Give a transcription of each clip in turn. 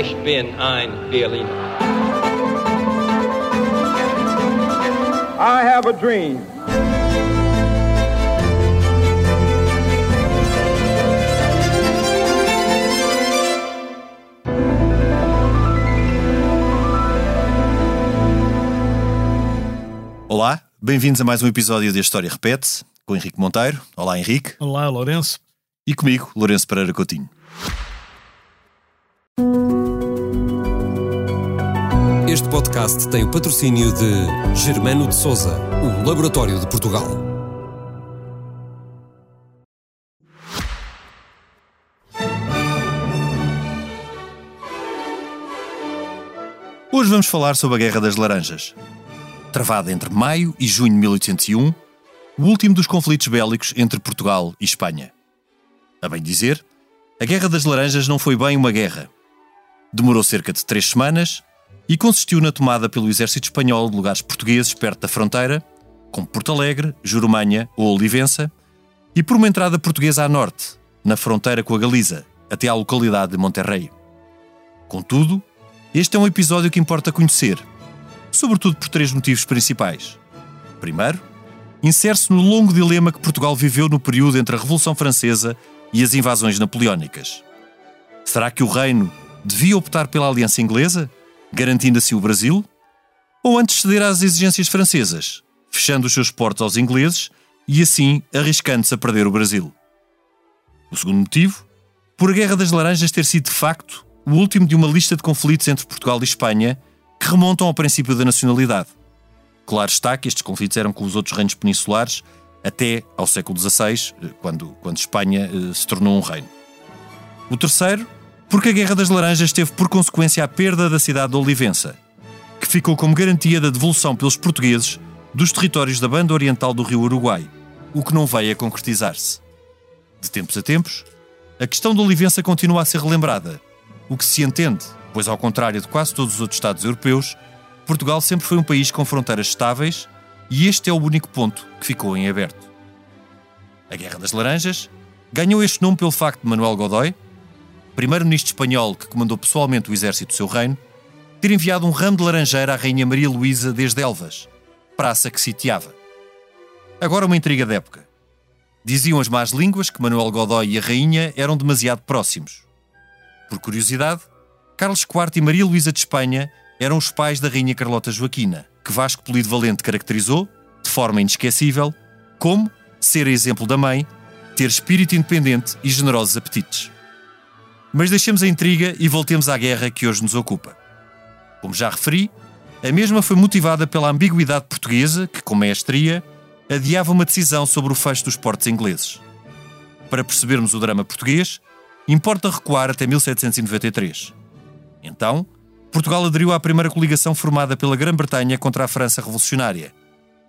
Ich bin ein Berliner. I have a dream. Olá, bem-vindos a mais um episódio de A História Repete, com Henrique Monteiro. Olá, Henrique. Olá, Lourenço. E comigo, Lourenço Pereira Coutinho. Este podcast tem o patrocínio de Germano de Souza, o Laboratório de Portugal. Hoje vamos falar sobre a Guerra das Laranjas. Travada entre maio e junho de 1801, o último dos conflitos bélicos entre Portugal e Espanha. A bem dizer, a Guerra das Laranjas não foi bem uma guerra. Demorou cerca de três semanas e consistiu na tomada pelo exército espanhol de lugares portugueses perto da fronteira, como Porto Alegre, Jurumanha ou Olivença, e por uma entrada portuguesa a norte, na fronteira com a Galiza, até à localidade de Monterrey. Contudo, este é um episódio que importa conhecer, sobretudo por três motivos principais. Primeiro, insere-se no longo dilema que Portugal viveu no período entre a Revolução Francesa e as invasões napoleónicas. Será que o reino devia optar pela aliança inglesa, garantindo assim o Brasil? Ou antes ceder às exigências francesas, fechando os seus portos aos ingleses e assim arriscando-se a perder o Brasil? O segundo motivo, por a Guerra das Laranjas ter sido de facto o último de uma lista de conflitos entre Portugal e Espanha que remontam ao princípio da nacionalidade. Claro está que estes conflitos eram com os outros reinos peninsulares até ao século XVI, quando, quando Espanha eh, se tornou um reino. O terceiro, porque a Guerra das Laranjas teve por consequência a perda da cidade de Olivença, que ficou como garantia da devolução pelos portugueses dos territórios da banda oriental do rio Uruguai, o que não veio a concretizar-se. De tempos a tempos, a questão de Olivença continua a ser relembrada, o que se entende, pois, ao contrário de quase todos os outros Estados europeus, Portugal sempre foi um país com fronteiras estáveis e este é o único ponto que ficou em aberto. A Guerra das Laranjas ganhou este nome pelo facto de Manuel Godoy, primeiro-ministro espanhol que comandou pessoalmente o exército do seu reino, ter enviado um ramo de laranjeira à Rainha Maria Luísa desde Elvas, praça que sitiava. Agora uma intriga da época. Diziam as más línguas que Manuel Godoy e a Rainha eram demasiado próximos. Por curiosidade, Carlos IV e Maria Luísa de Espanha eram os pais da Rainha Carlota Joaquina, que Vasco Polido Valente caracterizou, de forma inesquecível, como ser exemplo da mãe, ter espírito independente e generosos apetites. Mas deixemos a intriga e voltemos à guerra que hoje nos ocupa. Como já referi, a mesma foi motivada pela ambiguidade portuguesa que, com maestria, adiava uma decisão sobre o fecho dos portos ingleses. Para percebermos o drama português, importa recuar até 1793. Então, Portugal aderiu à primeira coligação formada pela Grã-Bretanha contra a França Revolucionária,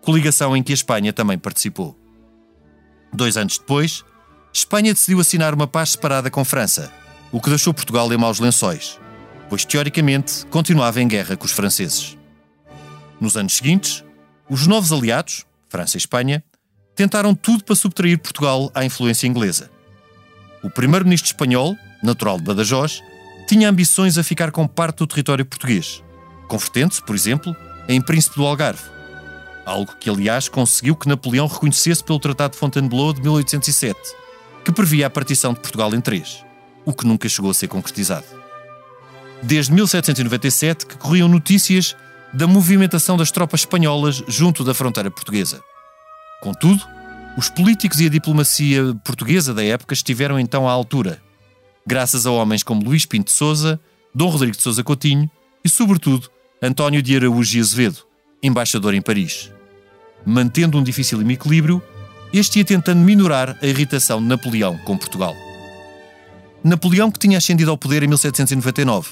coligação em que a Espanha também participou. Dois anos depois, Espanha decidiu assinar uma paz separada com França, o que deixou Portugal em maus lençóis, pois teoricamente continuava em guerra com os franceses. Nos anos seguintes, os novos aliados, França e Espanha, tentaram tudo para subtrair Portugal à influência inglesa. O primeiro-ministro espanhol, natural de Badajoz, tinha ambições a ficar com parte do território português, convertendo-se, por exemplo, em príncipe do Algarve. Algo que, aliás, conseguiu que Napoleão reconhecesse pelo Tratado de Fontainebleau de 1807, que previa a partição de Portugal em três, o que nunca chegou a ser concretizado. Desde 1797 que corriam notícias da movimentação das tropas espanholas junto da fronteira portuguesa. Contudo, os políticos e a diplomacia portuguesa da época estiveram então à altura, graças a homens como Luís Pinto de Souza, Dom Rodrigo de Souza Coutinho e, sobretudo, António de Araújo e Azevedo, embaixador em Paris. Mantendo um difícil equilíbrio, este ia tentando minorar a irritação de Napoleão com Portugal. Napoleão que tinha ascendido ao poder em 1799,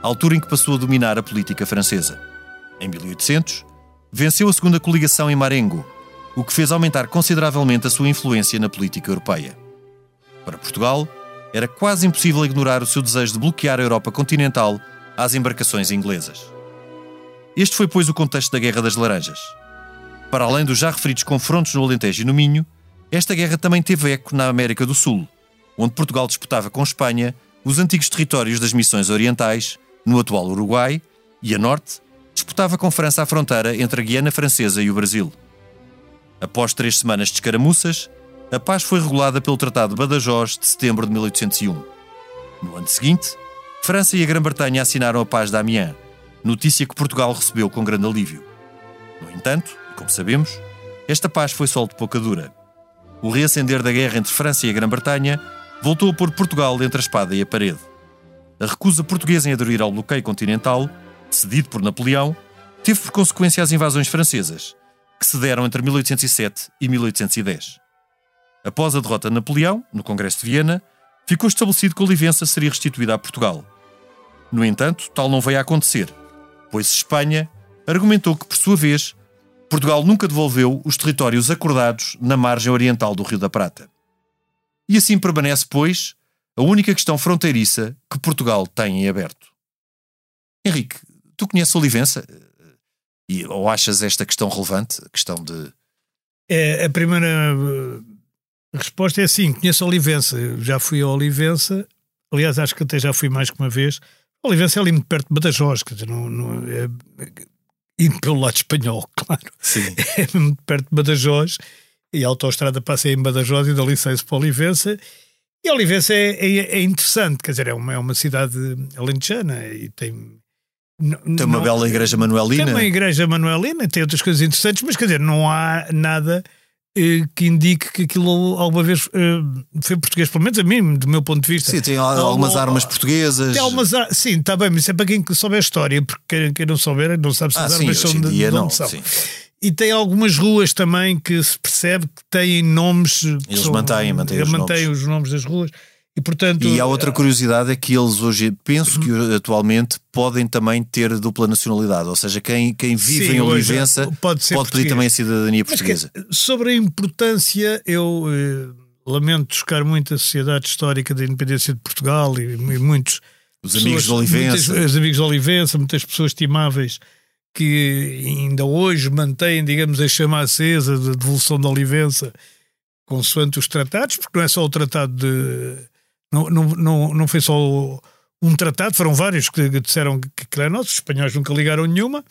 altura em que passou a dominar a política francesa. Em 1800, venceu a segunda coligação em Marengo, o que fez aumentar consideravelmente a sua influência na política europeia. Para Portugal, era quase impossível ignorar o seu desejo de bloquear a Europa continental às embarcações inglesas. Este foi, pois, o contexto da Guerra das Laranjas. Para além dos já referidos confrontos no Alentejo e no Minho, esta guerra também teve eco na América do Sul, onde Portugal disputava com Espanha os antigos territórios das missões orientais, no atual Uruguai, e a norte, disputava com França a fronteira entre a Guiana Francesa e o Brasil. Após três semanas de escaramuças, a paz foi regulada pelo Tratado de Badajoz de setembro de 1801. No ano seguinte, França e a Grã-Bretanha assinaram a Paz de Amiens, notícia que Portugal recebeu com grande alívio. No entanto, como sabemos, esta paz foi só de pouca dura. O reacender da guerra entre França e a Grã-Bretanha voltou a pôr Portugal entre a espada e a parede. A recusa portuguesa em aderir ao bloqueio continental, cedido por Napoleão, teve por consequência as invasões francesas, que se deram entre 1807 e 1810. Após a derrota de Napoleão, no Congresso de Viena, ficou estabelecido que a Olivença seria restituída a Portugal. No entanto, tal não veio a acontecer, pois Espanha argumentou que, por sua vez, Portugal nunca devolveu os territórios acordados na margem oriental do Rio da Prata. E assim permanece, pois, a única questão fronteiriça que Portugal tem em aberto. Henrique, tu conheces Olivença? E, ou achas esta questão relevante? A questão de. É, a primeira eh, resposta é sim, conheço Olivença. Já fui a Olivença, aliás, acho que até já fui mais que uma vez. Olivença é ali muito perto de Badajoz, quer dizer, não, não é, indo pelo lado espanhol, claro. Sim. É muito perto de Badajoz e a autoestrada passa em Badajoz e dali sai-se para Olivença. E Olivença é, é, é, interessante, quer dizer, é uma, é uma cidade alentejana e tem tem uma não, bela igreja manuelina. Tem uma igreja manuelina, tem outras coisas interessantes, mas quer dizer, não há nada eh, que indique que aquilo alguma vez eh, foi português, pelo menos a mim, do meu ponto de vista. Sim, tem algumas armas portuguesas. Tem algumas, sim, está bem, mas isso é para quem souber a história, porque quem, quem não souber não sabe se ah, as sim, armas são de, de não, onde são. Sim. E tem algumas ruas também que se percebe que têm nomes. Eles são, mantêm, mantêm, os, mantêm nomes. os nomes das ruas. E, portanto, e há outra curiosidade é que eles hoje, penso que atualmente podem também ter dupla nacionalidade, ou seja, quem, quem vive Sim, em Olivença pode, pode pedir também a cidadania portuguesa. Que, sobre a importância, eu eh, lamento buscar muito a Sociedade Histórica da Independência de Portugal e, e muitos. Os pessoas, amigos de Olivença. Muitas, os amigos de Olivença, muitas pessoas estimáveis que ainda hoje mantêm, digamos, a chama acesa da devolução de Olivença consoante os tratados, porque não é só o tratado de não, não, não, não foi só um tratado, foram vários que disseram que, que era nosso, os espanhóis nunca ligaram nenhuma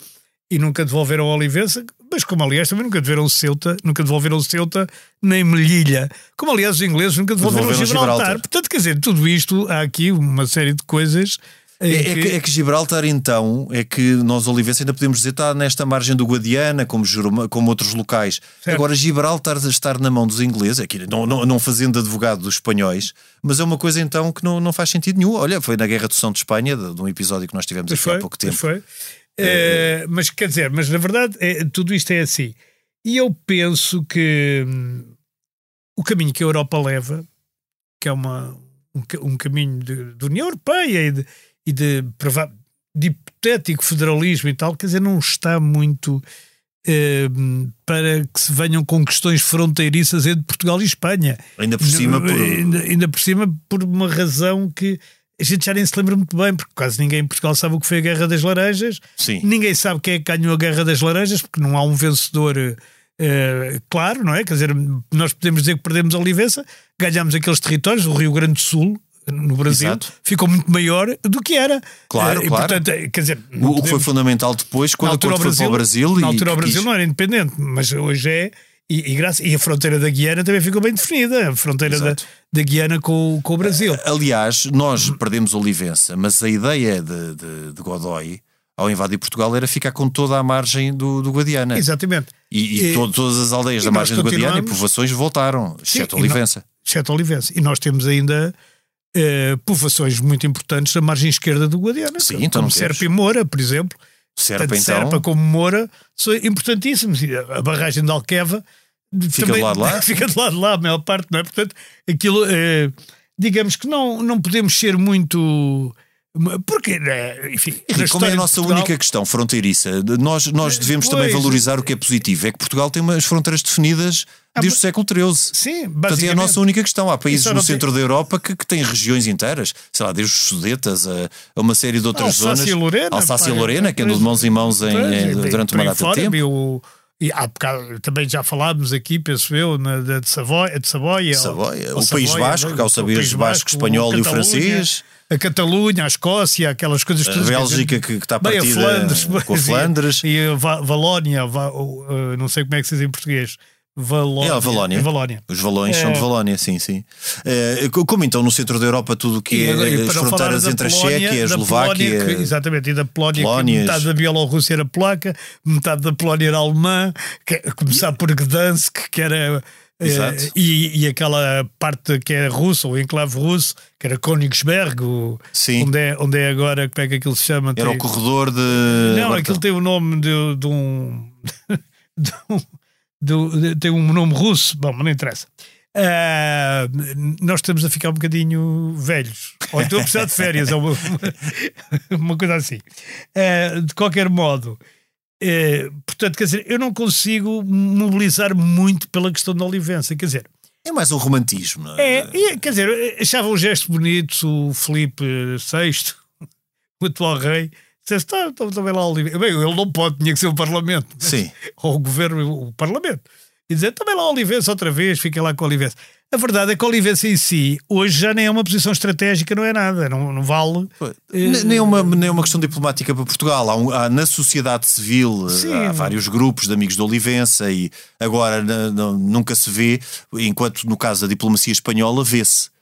e nunca devolveram a Olivença, mas como aliás também nunca devolveram Ceuta, nunca devolveram Ceuta nem Melilha, como aliás os ingleses nunca devolveram, devolveram Gibraltar. Gibraltar. Portanto, quer dizer, tudo isto, há aqui uma série de coisas é, é, que, é, que, Gibraltar, então, é que nós, Olivença, ainda podemos dizer está nesta margem do Guadiana, como, como outros locais. Certo. Agora, Gibraltar estar na mão dos ingleses, aqui, é não, não, não fazendo advogado dos espanhóis, mas é uma coisa então que não, não faz sentido nenhum. Olha, foi na Guerra do São de Espanha, de, de um episódio que nós tivemos aqui foi, há pouco tempo. Foi. É, mas quer dizer, mas na verdade é, tudo isto é assim. E eu penso que hum, o caminho que a Europa leva, que é uma, um, um caminho de, de União Europeia e de e de, de hipotético federalismo e tal, quer dizer, não está muito eh, para que se venham com questões fronteiriças entre Portugal e Espanha. Ainda por cima, por... Ainda, ainda por cima, por uma razão que a gente já nem se lembra muito bem, porque quase ninguém em Portugal sabe o que foi a Guerra das Laranjas. Sim. Ninguém sabe quem é que ganhou a Guerra das Laranjas, porque não há um vencedor uh, claro, não é? Quer dizer, nós podemos dizer que perdemos a Olivença, ganhámos aqueles territórios, o Rio Grande do Sul, no Brasil Exato. ficou muito maior do que era. Claro, e, claro. Portanto, quer dizer, o que foi fundamental depois, quando foi Brasil, para o Brasil. Na altura o Brasil quis... não era independente, mas hoje é. E, e, graça, e a fronteira da Guiana também ficou bem definida, a fronteira da, da Guiana com, com o Brasil. Aliás, nós perdemos Olivença, mas a ideia de, de, de Godoy ao invadir Portugal era ficar com toda a margem do, do Guadiana. Exatamente. E, e, e todas as aldeias da margem do Guadiana e povoações voltaram, exceto Olivença. Exceto Olivença. E nós temos ainda uh, povoações muito importantes da margem esquerda do Guadiana, Sim, então como Serpa e Moura, por exemplo. Serpa, Tanto então... Serpa como Moura são importantíssimos. A barragem de Alqueva fica também, do lado de lá. fica do lado de lá, a maior parte, não é? Portanto, aquilo, uh, digamos que não, não podemos ser muito porque, né, enfim. E como é a nossa Portugal... única questão fronteiriça, nós, nós devemos pois, também valorizar o que é positivo. É que Portugal tem umas fronteiras definidas ah, desde o século XIII. Sim, Portanto, é a nossa única questão. Há países no centro tem... da Europa que, que têm regiões inteiras, sei lá, desde os Sudetas a, a uma série de outras Alsácia zonas. Lorena, Alsácia e Lorena, que andam de mãos em mãos em, em, durante uma data de tempo. O, e há bocado, também já falámos aqui, penso eu, na, de, Savoia, de Savoia. Savoia. O País Basco, que ao saber o Basco, espanhol e o francês a Catalunha, a Escócia, aquelas coisas A todas. Bélgica que, que está Bem, a partida Flandres, com a pois, e- Flandres. E a Va- Valónia, uh, não sei como é que se diz em português. Valónia. É a Valónia. Valónia. Os valões são É. de Valónia, sim, sim. Eh, co- como então no centro da Europa tudo o que E é e as fronteiras entre a Polónia- Chequia, a da Eslováquia. Polónia, que- exatamente, e da Polónia, que Polónias. metade da Bielorrússia era polaca, metade da Polónia era alemã, que, a começar por Gdansk, que era. Eh, Exato. e, e aquela parte que é russa, o enclave russo, que era Königsberg, o- onde, é, onde é agora, como é que aquilo se chama? Era Tem- o corredor de. Não, Agora aquilo tem o nome de, de um. de um- tem um nome russo. Bom, mas não interessa. Ah, nós estamos a ficar um bocadinho velhos. Ou estou a precisar de férias, ou uma, uma, coisa assim. Ah, de qualquer modo, eh, portanto, quer dizer, eu não consigo mobilizar muito pela questão da Olivença. Quer dizer, É mais um romantismo, não é? é, quer dizer, achava um gesto bonito o Felipe VI, o atual rei. Disseste, tá, então também lá a Olivença. Bem, ele não pode, tinha que ser o Parlamento. mas- Sim. Ou o governo, o Parlamento. E dizer, também lá a Olivença outra vez, fica lá com a Olivença. A verdade é que a Olivença em si, hoje já nem é uma posição estratégica, não é nada, não, não vale. Ne- Nem é uma, nem é uma questão diplomática para Portugal. Há, um- há na sociedade civil Sim. há vários grupos de amigos de Olivença e agora nunca se vê, enquanto no caso da diplomacia espanhola vê-se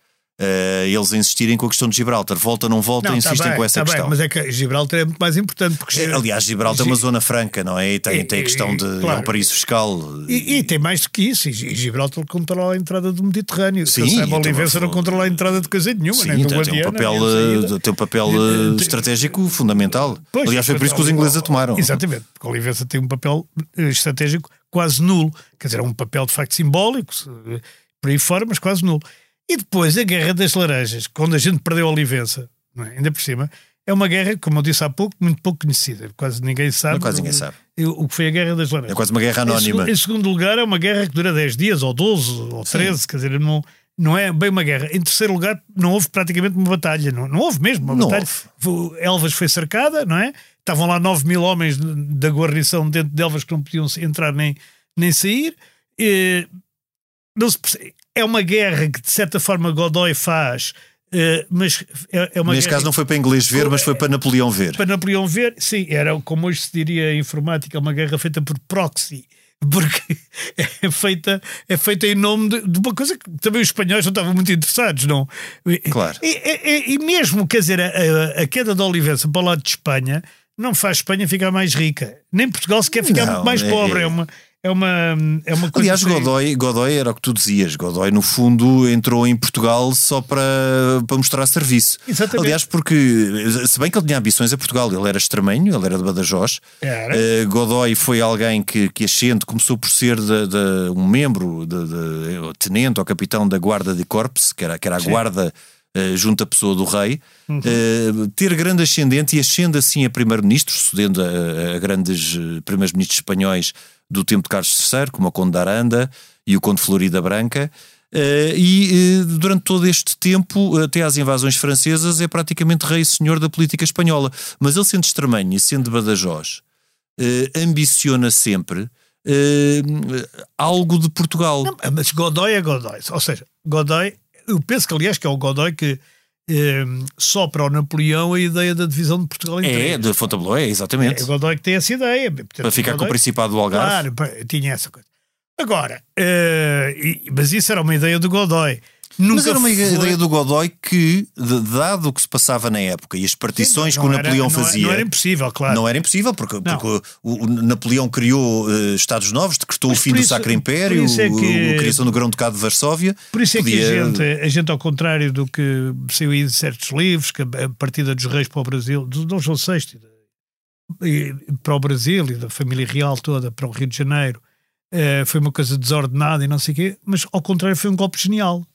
eh, eles insistirem com a questão de Gibraltar. Volta, não volta, Não, tá insistem bem, com essa tá bem, questão. mas é que Gibraltar é muito mais importante porque É, Aliás, Gibraltar é uma zona franca, não é? E tem, É, tem a questão de. é, É claro. um paraíso fiscal. E, e tem mais do que isso. E Gibraltar controla a entrada do Mediterrâneo. Sim, a então, Olivença não controla a entrada de coisa nenhuma. Sim, nem do tem, um papel, tem um papel estratégico fundamental. Pois, Aliás, foi por isso que os ingleses a tomaram. Exatamente, porque a Olivença tem um papel eh, estratégico quase nulo. Quer dizer, é um papel de facto simbólico, por aí fora, mas quase nulo. E depois a Guerra das Laranjas, quando a gente perdeu a Olivença, é? ainda por cima, é uma guerra, como eu disse há pouco, muito pouco conhecida. Quase ninguém sabe. Quase ninguém sabe. O, o que foi a Guerra das Laranjas. É quase uma guerra Em anónima. segu- Em, segundo lugar, é uma guerra que dura 10 dias, ou 12, ou 13, quer dizer, não, não é bem uma guerra. Em terceiro lugar, não houve praticamente uma batalha, não, não houve mesmo uma Não batalha. Foi- Elvas foi cercada, não é? Estavam lá 9 mil homens da guarnição dentro de Elvas que não podiam entrar nem, nem sair. E, não se percebe- é uma guerra que, de certa forma, Godoy faz, eh, mas é, é uma Neste guerra caso não foi para inglês ver, mas foi para Napoleão ver. para Napoleão ver, sim, era como hoje se diria em informática, uma guerra feita por proxy. Porque é feita, é feita em nome de, de uma coisa que também os espanhóis não estavam muito interessados, não? Claro. E, e- e mesmo, quer dizer, a, a- a queda da Olivença para o lado de Espanha não faz Espanha ficar mais rica. Nem Portugal sequer ficar Não, muito mais é- pobre. É uma, é uma, é uma coisa. Aliás, que- Godoy, Godoy era o que tu dizias. Godoy, no fundo, entrou em Portugal só para, para mostrar serviço. Exatamente. Aliás, porque, se bem que ele tinha ambições a Portugal, ele era extremenho, ele era de Badajoz. Era. Eh, Godoy foi alguém que, que ascende, começou por ser de, de- um membro, de, de- tenente ou capitão da Guarda de Corps, que era, que era a guarda eh, junto à pessoa do rei, Uhum. eh, ter grande ascendente e ascende assim a primeiro-ministro, sucedendo a, a grandes primeiros-ministros espanhóis do tempo de Carlos III, como o Conde de Aranda e o Conde de Florida Branca. Eh, e eh, durante todo este tempo, até às invasões francesas, é praticamente rei e senhor da política espanhola. Mas ele, sendo extremenho e sendo Badajoz, eh, ambiciona sempre algo de Portugal. Não, mas Godoy é Godoy. Ou seja, Godoy, eu penso que aliás que é o Godoy que eh, sopra ao Napoleão a ideia da divisão de Portugal em é, três. de Fontainebleau, é, exatamente. É o Godoy que tem essa ideia. para ficar com o Principado do Algarve. Claro, tinha essa coisa. Agora, eh, e- mas isso era uma ideia do Godoy. Nunca Mas era uma foi- ideia do Godoy que, dado o que se passava na época e as partições que o Não Napoleão não era- fazia. Não era impossível, claro. Não era impossível, porque, porque o, o Napoleão criou eh, Estados Novos, decretou o Mas fim por do isso- Sacro Império, isso é que- o- a criação do Grão-Ducado de Varsóvia. Por isso é que a gente, a gente, ao contrário do que saiu aí de certos livros, que a partida dos reis para o Brasil, do Dom João VI, para o Brasil e da família real toda para o Rio de Janeiro, eh, foi uma coisa desordenada e não sei o quê, mas ao contrário foi um golpe genial.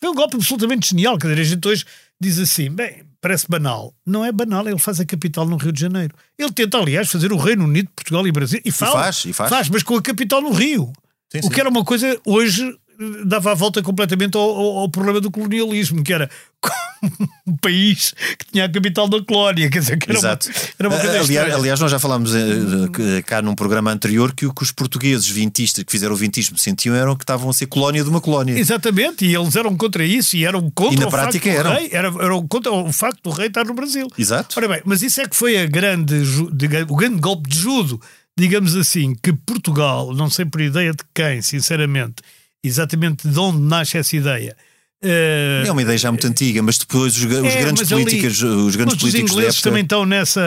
Foi um golpe absolutamente genial. Quer dizer, a gente hoje diz assim, bem, parece banal. Não é banal, ele faz a capital no Rio de Janeiro. Ele tenta, aliás, fazer o Reino Unido, Portugal e Brasil. E, fala, faz, e faz. mas com a capital no Rio. Sim, O sim. que era uma coisa, hoje, dava a volta completamente ao, ao- ao problema do colonialismo, que era um país que tinha a capital da colónia, quer dizer, que era Exato. uma, era uma coisa aliás, aliás, nós já falámos eh, cá num programa anterior que o que os portugueses vintistas que fizeram o vintismo sentiam eram que estavam a ser colónia de uma colónia. Exatamente, e eles eram contra isso e eram contra E na o prática facto do eram. rei, era, eram contra o facto do rei estar no Brasil. Exato. Ora bem, mas isso é que foi a grande, o grande golpe de judo, digamos assim, que Portugal, não sei por ideia de quem, sinceramente, exatamente de onde nasce essa ideia. eh, É uma ideia já muito antiga, mas depois os, os É, grandes mas ali- políticos, os grandes políticos os ingleses época. também estão nessa,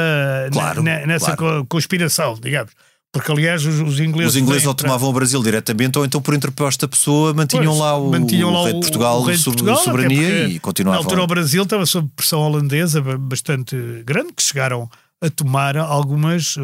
Claro, ne- nessa claro. co- conspiração, digamos. Porque, aliás, os, os ingleses. Os ingleses ou para- tomavam o Brasil diretamente ou então por interposta pessoa mantinham Pois, lá o, mantinham o lá rei de Portugal, o rei de sob Portugal, até soberania e continuavam. Na altura o Brasil estava sob pressão holandesa ba- bastante grande, que chegaram a tomar algumas eh,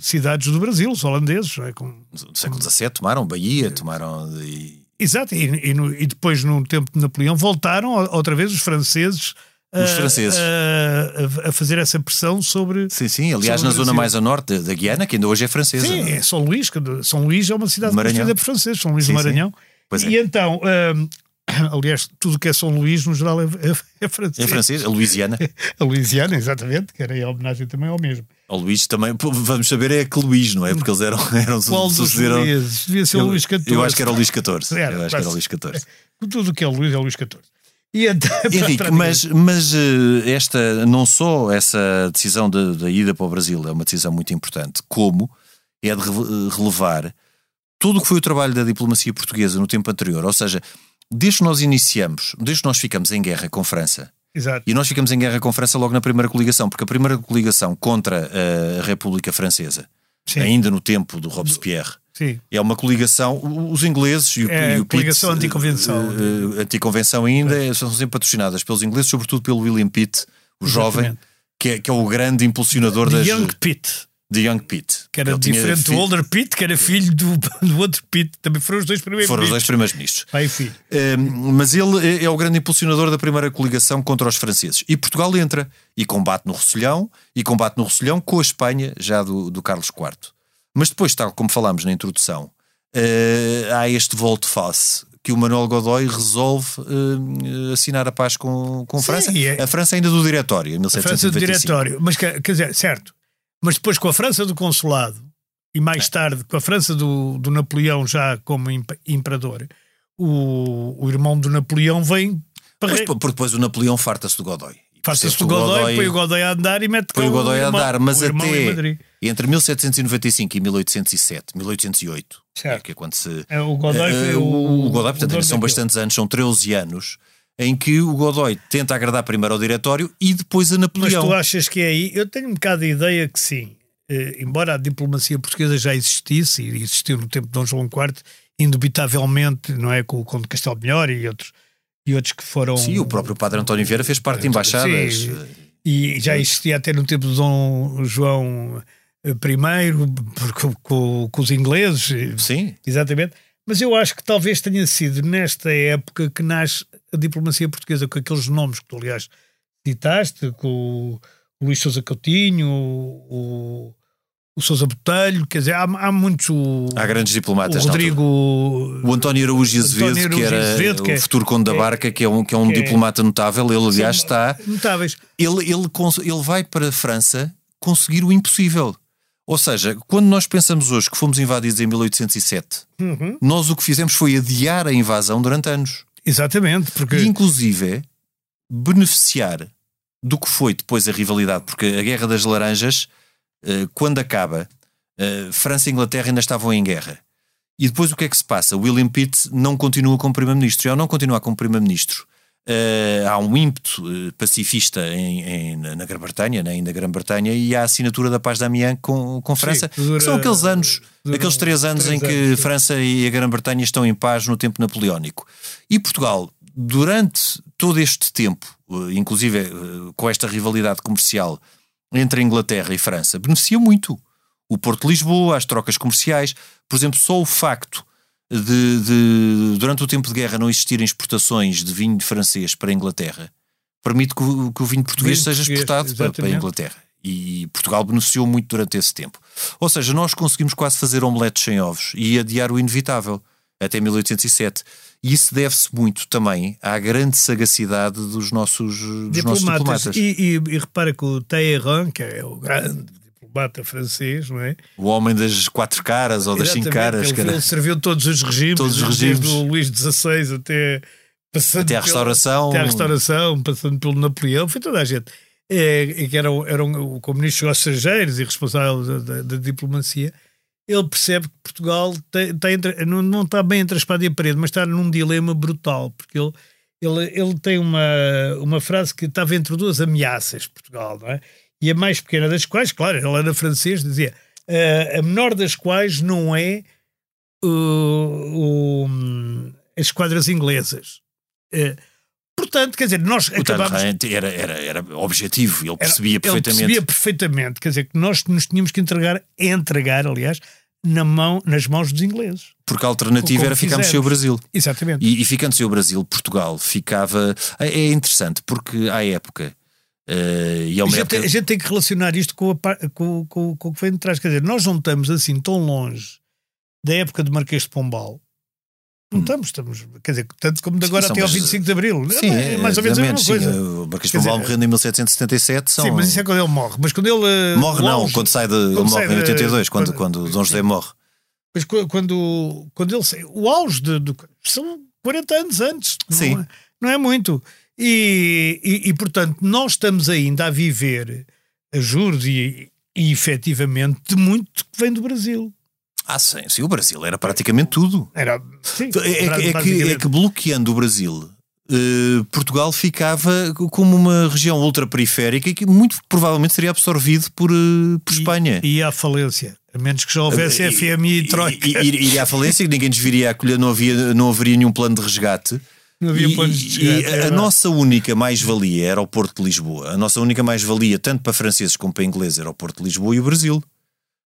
cidades do Brasil, os holandeses. é? Com- No século XVII tomaram Bahia, tomaram. E... Exato, e, e no- e depois, no tempo de Napoleão, voltaram outra vez os franceses. a- Os franceses. A, a- a fazer essa pressão sobre. Sim, sim. Aliás, na zona mais a norte da- Guiana, que ainda hoje é francesa. Sim, é? é São Luís. que São Luís é uma cidade construída por franceses, São Luís Sim, do. Maranhão. Pois é. E então, hum, aliás, tudo que é São Luís, no geral, é, é, é francês. Em francês, a Louisiana. A Louisiana, exatamente, que era em homenagem também ao mesmo. O Luís também, vamos saber, é que Luís, não é? Porque eles eram. eram Qual dos sucederam- Luíses? Devia ser o Eu- Luís XIV. Eu acho que era o Luís XIV. Era, eu acho que era o Luís XIV. Tudo o que é o Luís é o Luís XIV. E então, Henrique, para- mas, mas eh, esta, não só essa decisão da da ida para o Brasil é uma decisão muito importante, como é de rele- relevar tudo o que foi o trabalho da diplomacia portuguesa no tempo anterior. Ou seja, desde que nós iniciamos, desde que nós ficamos em guerra com França, Exato. e nós ficamos em guerra com França logo na primeira coligação, porque a primeira coligação contra a República Francesa, Sim, ainda no tempo do Robespierre, sim. é uma coligação, os ingleses e o, É, e o coligação Pitt, anticonvenção. eh, eh, anticonvenção ainda, eh, são sempre patrocinadas pelos ingleses, sobretudo pelo William Pitt, o jovem, Exatamente. que é, que é o grande impulsionador The das, Young Pitt, de Young Pitt. Que era Ele diferente do Older Pitt, que era filho do, do outro Pitt. Também foram os dois primeiros Foram os dois ministros. primeiros ministros. Pai filho. Eh, mas ele é- é o grande impulsionador da primeira coligação contra os franceses. E Portugal entra e combate no Rosselhão, e combate no Rosselhão com a Espanha, já do, do Carlos IV. Mas depois, tal como falámos na introdução, eh, há este volte-face que o Manuel Godoy resolve eh, assinar a paz com, com Sim, França. é- A França ainda do Diretório, em A França do 1795. Diretório. Mas quer quer dizer, certo. Mas depois com a França do Consulado e mais É. tarde com a França do, do Napoleão já como imp- imperador, o, o irmão do Napoleão vem para Mas, porque depois o Napoleão farta-se do Godoy. E percebe do que Godoy, põe o Godoy a andar e mete Põe o Godoy a irmão- andar, mas até entre 1795 e 1807, 1808, Certo. que é quando se. É, o Godoy Eh, o, o, Godoy, portanto, dono são bastantes anos, são 13 anos, em que o Godoy tenta agradar primeiro ao diretório e depois a Mas Napoleão. tu achas que é aí? Eu tenho um bocado de ideia que sim. Eh, embora a diplomacia portuguesa já existisse, e existiu no tempo de Dom João IV, indubitavelmente, não é? Com o Conde de Castelo Melhor e outros, e outros que foram. Sim, o próprio Padre António Vieira fez parte de embaixadas. Sim, e já existia até no tempo de Dom João I, por- com, com- com os ingleses, Sim, exatamente. Mas eu acho que talvez tenha sido nesta época que nasce a diplomacia portuguesa, com aqueles nomes que tu, aliás, citaste, com o Luís Sousa Coutinho, o, o Sousa Botelho, quer dizer, há, há muitos. O, há grandes o diplomatas. altura. Rodrigo. O António Araújo Azevedo, que era Azevedo, que é- o futuro Conde da é- Barca, que é um, que é um que é- diplomata notável. Ele, aliás, São está. Notáveis. ele, ele, ele vai para a França conseguir o impossível. Ou seja, quando nós pensamos hoje que fomos invadidos em 1807, Uhum. nós o que fizemos foi adiar a invasão durante anos. Exatamente, porque. E, inclusive, beneficiar do que foi depois a rivalidade, porque a Guerra das Laranjas, eh, quando acaba, eh, França e Inglaterra ainda estavam em guerra. E depois o que é que se passa? William Pitt não continua como Primeiro-Ministro. E ao não continuar como Primeiro-Ministro, eh, há um ímpeto eh, pacifista em, em- na Grã-Bretanha, né, ainda Grã-Bretanha, e há a assinatura da Paz de Amiens com, com França. que dura- que são aqueles anos, aqueles três anos três em que anos, sim. França e a Grã-Bretanha estão em paz no tempo napoleónico. E Portugal, durante todo este tempo, eh, inclusive com esta rivalidade comercial entre a Inglaterra e França, beneficia muito. O Porto de Lisboa, as trocas comerciais, por exemplo, só o facto de, de, durante o tempo de guerra não existirem exportações de vinho francês para a Inglaterra permite que o, que o vinho português Vinho seja português, exportado para, para a. Inglaterra. E Portugal beneficiou muito durante esse tempo. Ou seja, nós conseguimos quase fazer omeletes sem ovos e adiar o inevitável. até 1807. E isso deve-se muito também à grande sagacidade dos nossos dos diplomatas. Nossos diplomatas. E, e, e repara que o Talleyrand, que é o grande diplomata francês, não é? O homem das quatro caras ou das cinco caras. Ele, ele serviu todos os regimes, todos os regimes. desde o Luís XVI até, passando até a restauração. Pelo, até a restauração, passando pelo Napoleão, foi toda a gente. É, que era, era um, como ministro dos estrangeiros e responsável da, da, da diplomacia ele percebe que Portugal tem, tem entre, não, não está bem entre a espada e a parede, mas está num dilema brutal, porque ele, ele, ele tem uma, uma frase que estava entre duas ameaças, Portugal, não é? E a mais pequena das quais, claro, ele era francês, dizia uh, a menor das quais não é uh, uh, as esquadras inglesas. Uh, Portanto, quer dizer, nós o acabámos... Era, era, era objetivo, ele percebia era, perfeitamente. Ele percebia perfeitamente, quer dizer, que nós nos tínhamos que entregar, entregar, aliás, na mão, nas mãos dos ingleses. Porque a alternativa era ficarmos sem o Brasil. Exatamente. E, e ficando sem o Brasil, Portugal ficava. É, é interessante, porque à época. Uh, e a, gente, a gente tem que relacionar isto com, a, com, com, com o que vem de trás. Quer dizer, nós não estamos assim tão longe da época de Marquês de Pombal não estamos, estamos, quer dizer, tanto como de agora sim, até ao 25 de Abril. Sim, é mais ou menos a mesma coisa. O Marquês de Pombal morreu em 1777. São... Sim, mas isso é quando ele morre. Mas quando ele. Eh, morre não, auge, quando sai de. Quando ele morre em 82, quando, quando, quando Dom José morre. Mas quando, quando ele. O auge de, de, são 40 anos antes. Sim. Não é, não é muito. E, e, e, portanto, nós estamos ainda a viver a juros e, e efetivamente de muito que vem do Brasil. Ah, sim, sim, o Brasil era praticamente tudo. Era, sim, é, é, é, que, é que bloqueando o Brasil, Uh, Portugal ficava como uma região ultraperiférica que muito provavelmente seria absorvido por, uh, por Espanha. E, à falência, a menos que já houvesse uh, FMI e Troika. E, e, à falência, que ninguém nos viria a acolher, não, havia, não haveria nenhum plano de resgate. Não havia plano de resgate. E a, a nossa única mais-valia era o Porto de Lisboa. A nossa única mais-valia, tanto para franceses como para ingleses, era o Porto de Lisboa e o Brasil.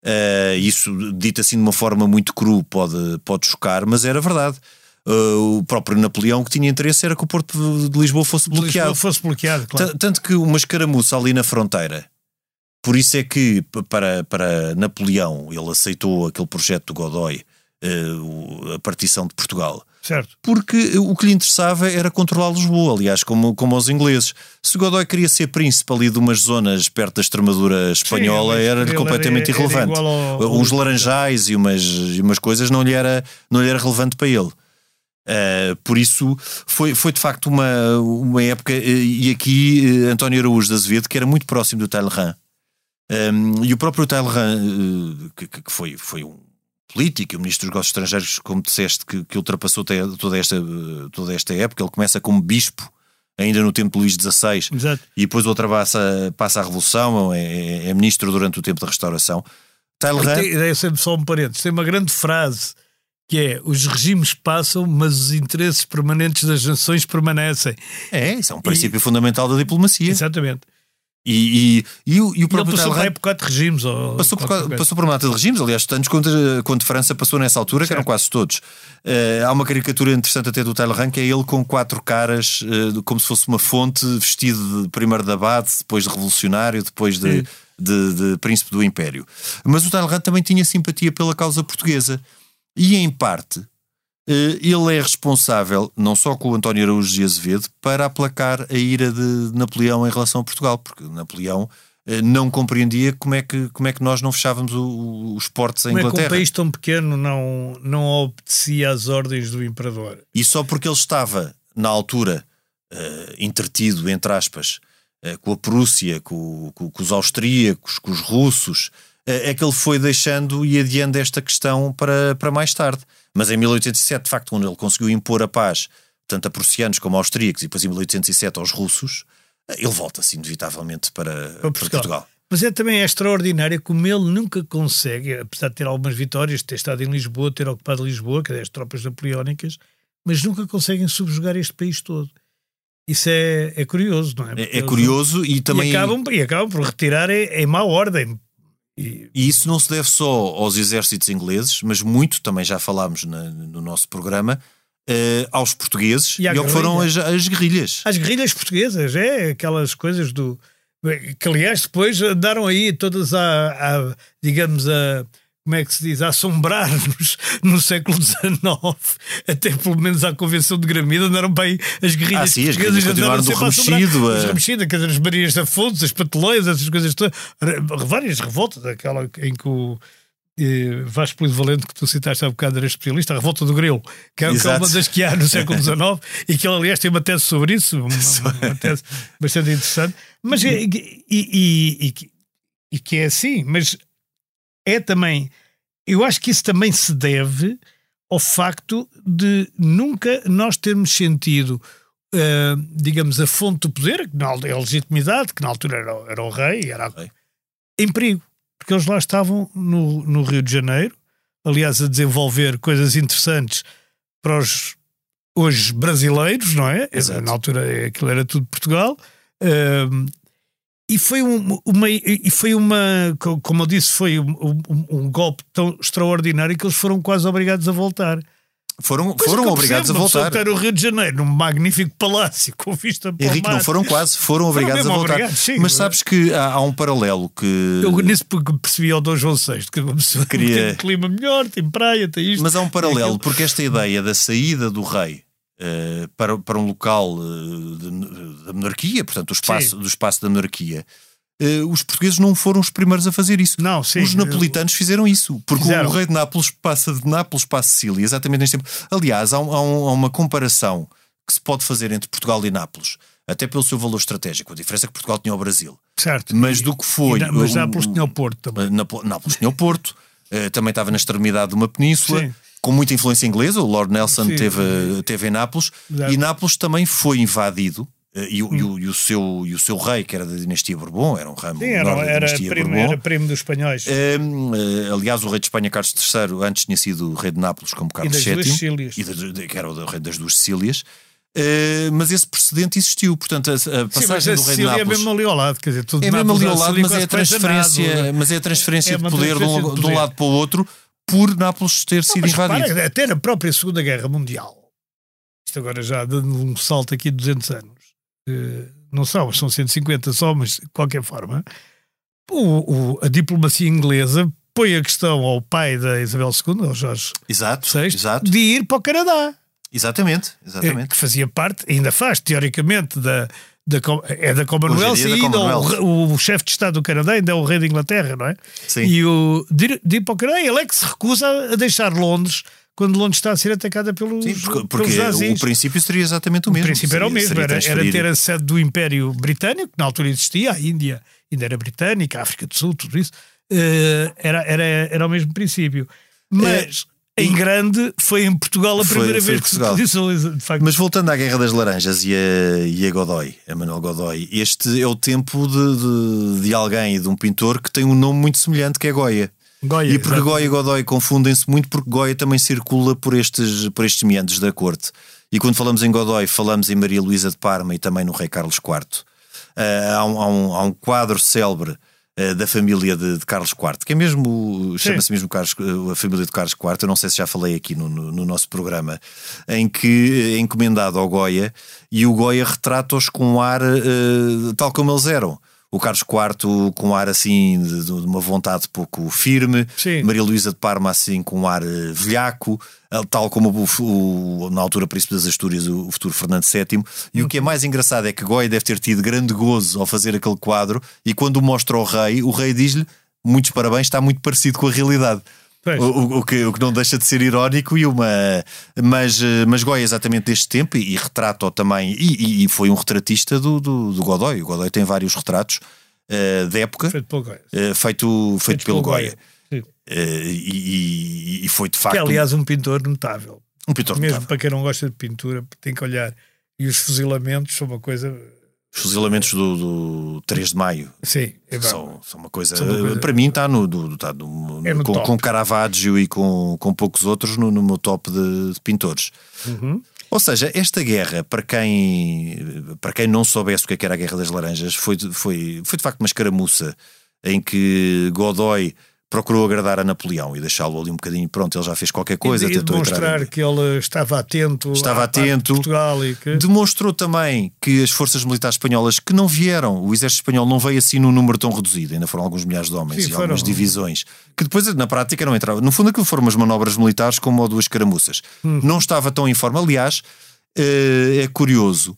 Uh, isso, dito assim de uma forma muito cru, pode, pode chocar, mas era verdade. Uh, o próprio Napoleão que tinha interesse era que o Porto de Lisboa fosse bloqueado. Lisboa fosse bloqueado claro. Tanto que uma escaramuça ali na fronteira. Por isso é que, para, para Napoleão, ele aceitou aquele projeto do Godoy, uh, a partição de Portugal. Certo. Porque o que lhe interessava era controlar Lisboa, aliás, como, como aos ingleses. Se Godoy queria ser príncipe ali de umas zonas perto da Extremadura espanhola, era completamente era, irrelevante. Era ao... Uns laranjais e umas, e umas coisas não lhe, era, não lhe era relevante para ele. Uh, por isso foi, foi de facto uma, uma época, e aqui uh, António Araújo de Azevedo, que era muito próximo do Talleyrand, um, e o próprio Talleyrand, uh, que, que, foi, foi um político, o ministro dos Negócios Estrangeiros, como disseste, que, que ultrapassou toda esta, toda esta época. Ele começa como bispo, ainda no tempo de Luís XVI, Exato. e depois outra passa, passa a Revolução, é, é, ministro durante o tempo da Restauração. Talleyrand... Tem, é sempre só um parênteses, tem uma grande frase que é os regimes passam, mas os interesses permanentes das nações permanecem. É, isso é um princípio e... fundamental da diplomacia. Exatamente. E, e, e, o, e o próprio passou Talleyrand, por época de regimes. Ou passou, por, passou por uma de regimes, aliás, tantos quanto, quanto França passou nessa altura, certo. que eram quase todos. Uh, há uma caricatura interessante até do Talleyrand, que é ele com quatro caras, uh, como se fosse uma fonte, vestido de, primeiro de abade, depois de revolucionário, depois de, de, de, príncipe do império. Mas o Talleyrand também tinha simpatia pela causa portuguesa. E, em parte, ele é responsável, não só com o António Araújo de Azevedo, para aplacar a ira de Napoleão em relação a Portugal, porque Napoleão eh, não compreendia como é que, como é que nós não fechávamos o, os portos em como Inglaterra. Como é que um país tão pequeno não, não obedecia às ordens do imperador? E só porque ele estava, na altura, uh, entretido, entre aspas, uh, com a Prússia, com, com, com, os austríacos, com os russos, uh, é que ele foi deixando e adiando esta questão para, para mais tarde. Mas em 1807, de facto, quando ele conseguiu impor a paz, tanto a prussianos como a austríacos, e depois em 1807 aos russos, ele volta-se inevitavelmente para, para, Portugal. para Portugal. Mas é também extraordinário como ele nunca consegue, apesar de ter algumas vitórias, ter estado em Lisboa, ter ocupado Lisboa, que é as tropas napoleónicas, mas nunca conseguem subjugar este país todo. Isso é, é curioso, não é? é, é curioso e também. E acabam, e acabam por retirar em, em má ordem, e... e, isso não se deve só aos exércitos ingleses, mas muito, também já falámos na, no nosso programa, uh, aos portugueses e, e ao que foram as, as guerrilhas. As guerrilhas portuguesas, é aquelas coisas do. que aliás depois andaram aí todas a, a digamos, a como é que se diz, a assombrar-nos no século XIX, até pelo menos à Convenção de Gramida, andaram bem as guerrilhas Ah, sim, as guerrilhas continuaram do sempre a assombrar. Remexido, Os a- Remexido, quer dizer, as Marias da Fontes, as Pateleias, essas coisas todas, várias revoltas, aquela em que o eh, Vasco Polido Valente, que tu citaste há bocado, era especialista, a revolta do Grilo, que é, que é uma das que há no século XIX, e que ele, aliás, tem uma tese sobre isso, uma, uma tese bastante interessante, mas é, e, e- e e que é assim, mas é também, eu acho que isso também se deve ao facto de nunca nós termos sentido, eh, digamos, a fonte do poder, que na, a legitimidade, que na altura era, o- era o rei, era Rei. em perigo, porque eles lá estavam no, no Rio de Janeiro, aliás, a desenvolver coisas interessantes para os hoje brasileiros, não é? Exato. Na altura aquilo era tudo Portugal. Ehm, e foi um- uma, e foi uma, co- como eu disse, foi um, um- um golpe tão extraordinário que eles foram quase obrigados a voltar. Foram, Coisa foram obrigados percebo, a voltar. está no Rio de Janeiro, num magnífico palácio com vista para o Henrique, não foram quase, foram obrigados a mesmo voltar. obrigados, sim. Mas sabes que há, há um paralelo que. Eu nisso percebi ao Dom João VI que uma pessoa Queria- tem um clima melhor, tem praia, tem isto. Mas há um paralelo, porque esta ideia da saída do rei eh, para, para um local eh, da monarquia, portanto, do espaço, Sim. do espaço da monarquia, eh, os portugueses não foram os primeiros a fazer isso. Não, sim. os napolitanos fizeram isso, porque Fizeram. o rei de Nápoles passa de Nápoles para a Sicília, exatamente neste tempo. Aliás, há, um- há um- há uma comparação que se pode fazer entre Portugal e Nápoles, até pelo seu valor estratégico. A diferença é que Portugal tinha o Brasil. Certo. Mas do que foi. E mas o- Nápoles tinha o Porto também. Nápoles tinha o Porto, também estava na extremidade de uma península, Sim. Com muita influência inglesa. O Lord Nelson Sim. teve, teve em Nápoles Exato. e Nápoles também foi invadido. eh, E, o- e o, e o seu, e o seu rei, que era da dinastia Bourbon, era um ramo Sim, era, da era, dinastia primo, Bourbon. era primo dos espanhóis. Hum, eh, aliás, o rei de Espanha, Carlos III, antes tinha sido rei de Nápoles como Carlos das VII, duas Sicílias. e da- de- que era o rei das duas Sicílias. Eh, mas esse precedente existiu, portanto, a, a Sim, passagem a do rei de Sicília é Nápoles mesmo ali ao lado, quer dizer, tudo é mesmo Nápoles ali ao à lado, Sicília mas é a transferência, mas é a transferência É de poder de um, de de um lado para o outro por Nápoles ter sido invadido. repara, até na própria Segunda Guerra Mundial, isto agora já dando um salto aqui de 200 anos, eh, não são, são 150 só, mas de qualquer forma, o- o- a diplomacia inglesa põe a questão ao pai da Isabel II, ao Jorge Exato, VI, exato, de ir para o Canadá. exatamente, eh, exatamente. que fazia parte, ainda faz, teoricamente, da, da, é da Commonwealth e é da ainda o, Commonwealth. o, o chefe de Estado do Canadá ainda é o rei da Inglaterra, não é? Sim. E o, de, de ir para o Canadá, ele é que se recusa a deixar Londres quando Londres está a ser atacada pelos, Sim, porque, pelos porque nazis. o princípio seria exatamente o O mesmo. princípio era o Seria- mesmo, seria era, era ter a sede do Império Britânico, que na altura existia, a Índia ainda era britânica, a África do Sul, tudo isso, eh, era, era, era o mesmo princípio. Mas em grande foi em Portugal a primeira foi vez que se Portugal. pediu, de facto. Mas voltando à Guerra das Laranjas e a, e a Godoy, a Manuel Godoy, este é o tempo de, de, de alguém, de um pintor que tem um nome muito semelhante que é Goya. Goya, e porque exato. Goya e Godoy confundem-se muito porque Goya também circula por estes, por estes meandros da corte. E quando falamos em Godoy, falamos em Maria Luísa de Parma e também no Rei Carlos IV. Ah, há, um, há um- há um quadro célebre ah, da família de, de Carlos IV, que é mesmo, chama-se mesmo Carlos, ah, a família de Carlos IV, eu não sei se já falei aqui no, no- no nosso programa, em que é encomendado ao Goya e o Goya retrata-os com um ar ah, tal como eles eram. O Carlos IV com um ar assim de, de uma vontade pouco firme, Sim. Maria Luísa de Parma assim com um ar eh, velhaco, eh, tal como o, o- na altura Príncipe das Astúrias, o, o futuro Fernando VII. E o que é mais engraçado é que Goya deve ter tido grande gozo ao fazer aquele quadro e quando o mostra ao rei, o rei diz-lhe muitos parabéns, está muito parecido com a realidade. O, o- que, o que não deixa de ser irónico e uma mas, mas Goya é exatamente deste tempo e, e retrata-o também e, e- foi um retratista do, do, do Godoy o Godoy tem vários retratos eh, da época Feito pelo Goya. eh, feito, feito pelo Goya Sim. Eh, e, e- foi de Que facto é, aliás, um pintor notável. um pintor Mesmo notável. para quem não gosta de pintura, tem que olhar. E os fuzilamentos são uma coisa. Os fuzilamentos do, do 3 de maio Sim, é são, são uma coisa. São uma coisa- Para mim, está no, do- no- É no com, com Caravaggio e com, com poucos outros no, no meu top de, de pintores. Uhum. Ou seja, esta guerra, para quem, para quem não soubesse o que é era a Guerra das Laranjas, foi, foi, foi de facto uma escaramuça em que Godoy procurou agradar a Napoleão e deixá-lo ali um bocadinho pronto, ele já fez qualquer coisa, e, e tentou demonstrar entrar. que ele estava atento, Estava atento. Portugal e que Demonstrou também que as forças militares espanholas que não vieram, o exército espanhol não veio assim num número tão reduzido, ainda foram alguns milhares de homens Sim, e algumas divisões, que depois na prática não entravam. No fundo, aquilo foram umas manobras militares como ou duas caramuças. Hum. Não estava tão em forma. Aliás, eh, é curioso,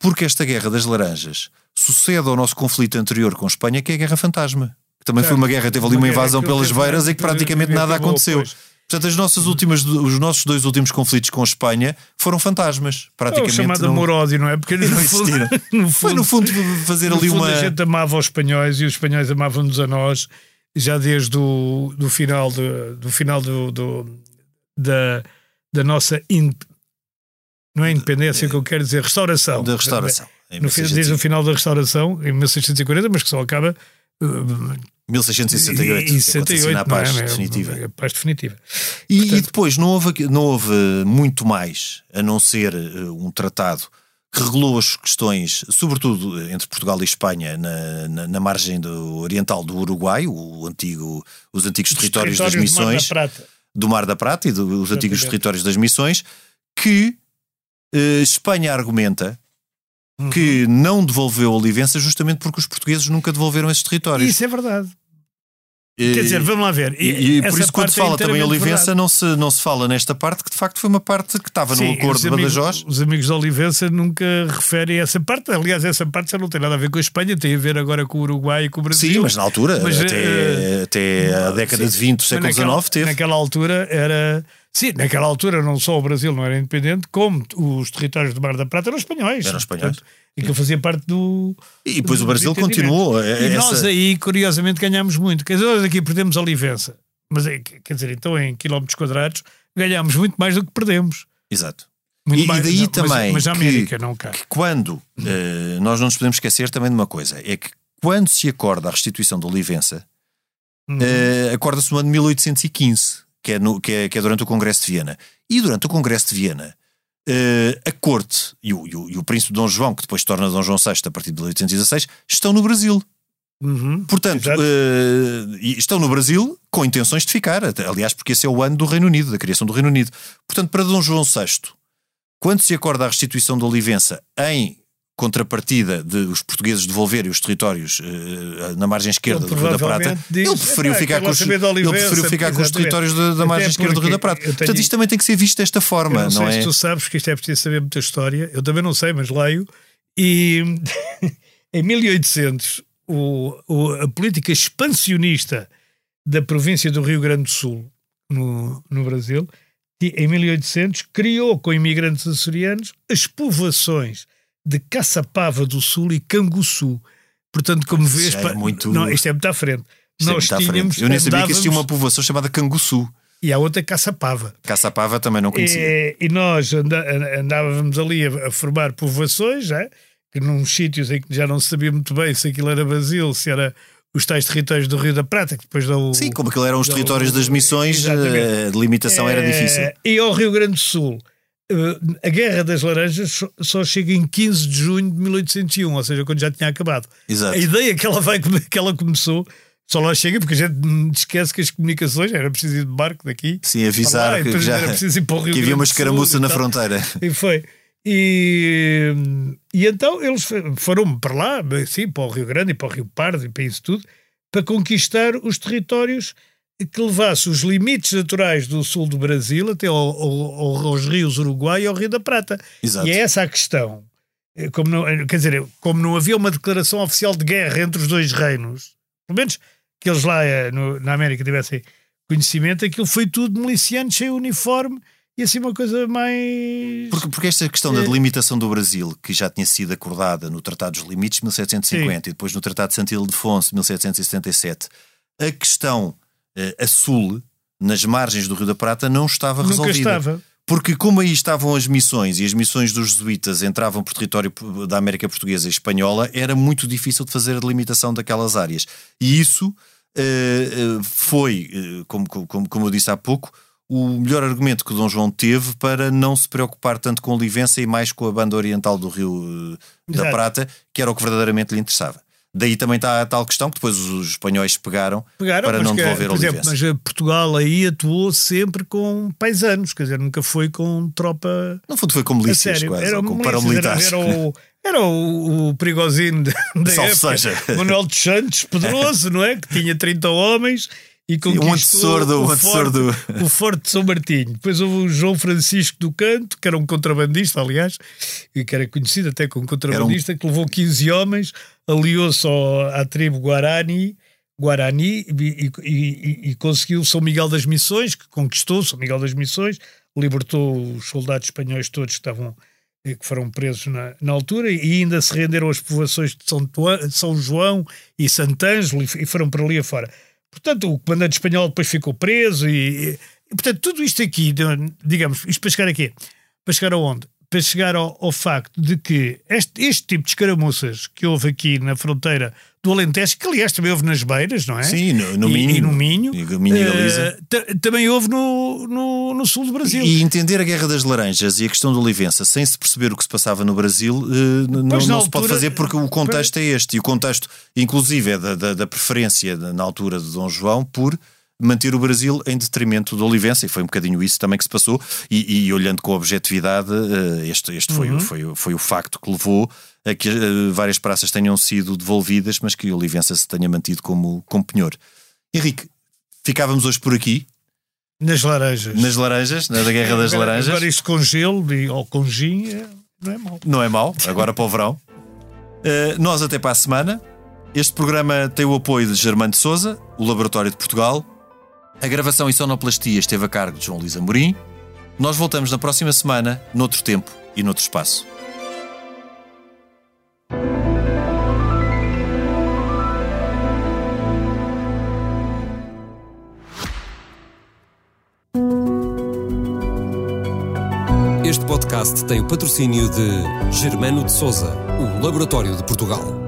porque esta guerra das laranjas sucede ao nosso conflito anterior com a Espanha, que é a Guerra Fantasma. Também foi uma guerra, teve ali Uma uma invasão pelas beiras e que praticamente nada aconteceu. Portanto, as nossas últimas, os nossos dois últimos conflitos com a Espanha foram fantasmas. é Praticamente chamado não- amor-ódio, não é? Porque não no fundo, no Foi fundo, no fundo fazer no ali fundo uma. a gente amava os espanhóis e os espanhóis amavam-nos a nós já desde o do final, do, do final do, do- da, da nossa in- não é independência que eu quero dizer, restauração. da restauração. No desde o final da restauração, em 1640, mas que só acaba uh, 1668, em que aconteceu na 68, paz não é? definitiva. A paz definitiva. E, Portanto- e depois não houve, não houve muito mais a não ser eh, um tratado que regulou as questões, sobretudo eh, entre Portugal e Espanha, na, na, na margem do, oriental do Uruguai, o antigo, os antigos Os territórios, das missões do Mar da Prata e dos antigos territórios das missões, que eh, Espanha argumenta Uhum. que não devolveu a Olivença justamente porque os portugueses nunca devolveram esses territórios. Isso é verdade. Eh, Quer dizer, vamos lá ver. E, e por isso, quando se é fala também em inteiramente Olivença, verdade. não se, não se fala nesta parte, que de facto foi uma parte que estava no Sim, acordo os de Badajoz. Os amigos de Olivença nunca referem essa parte. Aliás, essa parte já não tem nada a ver com a Espanha, tem a ver agora com o Uruguai e com o Brasil. Sim, mas na altura, Mas, até, eh, até a década Sim, de 20 do século XIX, teve. Naquela altura era. Sim, naquela altura não só o Brasil não era independente, como os territórios do Mar da Prata eram espanhóis. Eram espanhóis. e que fazia parte do. E depois o do- Brasil do entendimento. continuou. E eh, nós essa- aí, curiosamente, ganhámos muito. Quer dizer, nós aqui perdemos a Olivença. Mas, é, quer dizer, então em quilómetros quadrados ganhámos muito mais do que perdemos. Exato. Muito E- e mais, daí não, mas- também Mas, a que- América não cá. que quando eh, nós não nos podemos esquecer também de uma coisa, é que quando se acorda a restituição da Olivença, Uhum. eh, acorda-se no ano de 1815, que é, no- que é- que é durante o Congresso de Viena. E durante o Congresso de Viena, eh, a corte e o, e o- e o príncipe Dom João, que depois torna Dom João VI a partir de 1816, estão no Brasil. Uhum. Portanto, e estão no Brasil com intenções de ficar. Aliás, porque esse é o ano do Reino Unido, da criação do Reino Unido. Portanto, para Dom João VI, quando se acorda a restituição da Olivença em contrapartida de os portugueses devolverem os territórios eh, na margem esquerda do Rio da Prata, diz, ele preferiu "Epá, ficar com os, ele Olivença", preferiu ficar com os territórios da, da margem esquerda do Rio da Prata. eu tenho- Portanto, isto também tem que ser visto desta Eu forma, não sei não se é? tu sabes, porque isto é preciso saber muita história. Eu também não sei, mas leio. E em 1800, o, o- a política expansionista da província do Rio Grande do Sul, no, no Brasil, em 1800 criou com imigrantes açorianos as povoações de Caçapava do Sul e Canguçu. Portanto, como vês, é muito- não, isto é muito à frente. Isto é Nós frente. tínhamos, Eu nem sabia que existia uma povoação chamada Canguçu. e a outra Caçapava. Caçapava também não conhecia. E, e nós anda- andávamos ali a, a formar povoações, já, que num sítios em que já não se sabia muito bem se aquilo era Brasil, se era os tais territórios do Rio da Prata, que depois dão. Sim, como aquilo eram os territórios das missões, Exatamente. eh, a delimitação era Eh, difícil. E ao Rio Grande do Sul, eh, a Guerra das Laranjas só- chega em 15 de junho de 1801, ou seja, quando já tinha acabado. Exato. A ideia que ela, vai, que ela começou só lá chega porque a gente esquece que as comunicações era preciso ir de barco daqui. Sim, avisar lá, que, já, era preciso ir para o Rio que havia uma escaramuça na fronteira. E foi. E, e então eles foram para lá, sim, para o Rio Grande e para o Rio Pardo e para isso tudo, para conquistar os territórios que levasse os limites naturais do sul do Brasil até ao, ao- aos rios Uruguai e ao Rio da Prata. Exato. E é essa a questão. Eh, Como não, eh, quer dizer, como não havia uma declaração oficial de guerra entre os dois reinos, pelo menos que eles lá eh, no- na América tivessem conhecimento, aquilo foi tudo miliciano, sem uniforme e assim uma coisa mais. Porque, porque esta questão da É. delimitação do Brasil, que já tinha sido acordada no Tratado dos Limites de 1750 e depois no Tratado de Santo Ildefonso de 1777, a questão eh, a sul, nas margens do Rio da Prata, não estava Nunca resolvida. estava. Porque como aí estavam as missões e as missões dos jesuítas entravam por território da América Portuguesa e Espanhola, era muito difícil de fazer a delimitação daquelas áreas. E isso eh, eh, foi, eh, como, como, como eu disse há pouco, o melhor argumento que Dom João teve para não se preocupar tanto com Olivença e mais com a banda oriental do Rio eh, da. Prata, que era o que verdadeiramente lhe interessava. Daí também está a tal questão que depois os espanhóis pegaram, Pegaram, para não que, devolver por exemplo, mas eh, Portugal aí atuou sempre com paisanos, quer dizer, nunca foi com tropa. No fundo foi com milícias sério. quase, Era com paramilitares. Era, era o, era o, o perigosinho da Salve época, seja. Manuel dos Santos, poderoso, não é? Que tinha 30 homens e conquistou antecessor do- o, um forte, o Forte de São Martinho. Depois houve o João Francisco do Canto, que era um contrabandista, aliás, e que era conhecido até como contrabandista, que levou 15 homens, aliou-se à tribo Guarani, Guarani e, e- e- e conseguiu São Miguel das Missões, que conquistou São Miguel das Missões, libertou os soldados espanhóis todos que estavam eh, que foram presos na, na altura e ainda se renderam às povoações de São, São João e Santângelo e, e foram para ali afora. Portanto, o comandante espanhol depois ficou preso e, e- portanto, tudo isto aqui, digamos, isto para chegar aqui, para chegar aonde? Para chegar ao, ao facto de que este, este tipo de escaramuças que houve aqui na fronteira do Alentejo, que aliás também houve nas Beiras, não é? Sim, no, no E- Minho. E, no Minho. E Minho e eh, também houve no, no, no sul do Brasil. E entender a Guerra das Laranjas e a questão do Olivença sem se perceber o que se passava no Brasil n- não, na se pode altura- fazer porque o contexto é este. E o contexto, inclusive, é da, da, da preferência na altura de Dom João por manter o Brasil em detrimento do Olivença. E foi um bocadinho isso também que se passou. E, e olhando com objetividade, eh, este, este foi, Uhum. o- foi, o- foi o facto que levou a que eh, várias praças tenham sido devolvidas, mas que o Olivença se tenha mantido como, como penhor. Henrique, ficávamos hoje por aqui, Nas laranjas. nas laranjas, na Guerra das Laranjas. Agora isto com gelo e- ou com gin é- não é mau. Não é mau, agora para o verão. Uh, nós até para a semana. Este programa tem o apoio de Germano de Souza, o Laboratório de Portugal. A gravação e sonoplastia esteve a cargo de João Luís Amorim. Nós voltamos na próxima semana, noutro tempo e noutro espaço. Este podcast tem o patrocínio de Germano de Souza, o Laboratório de Portugal.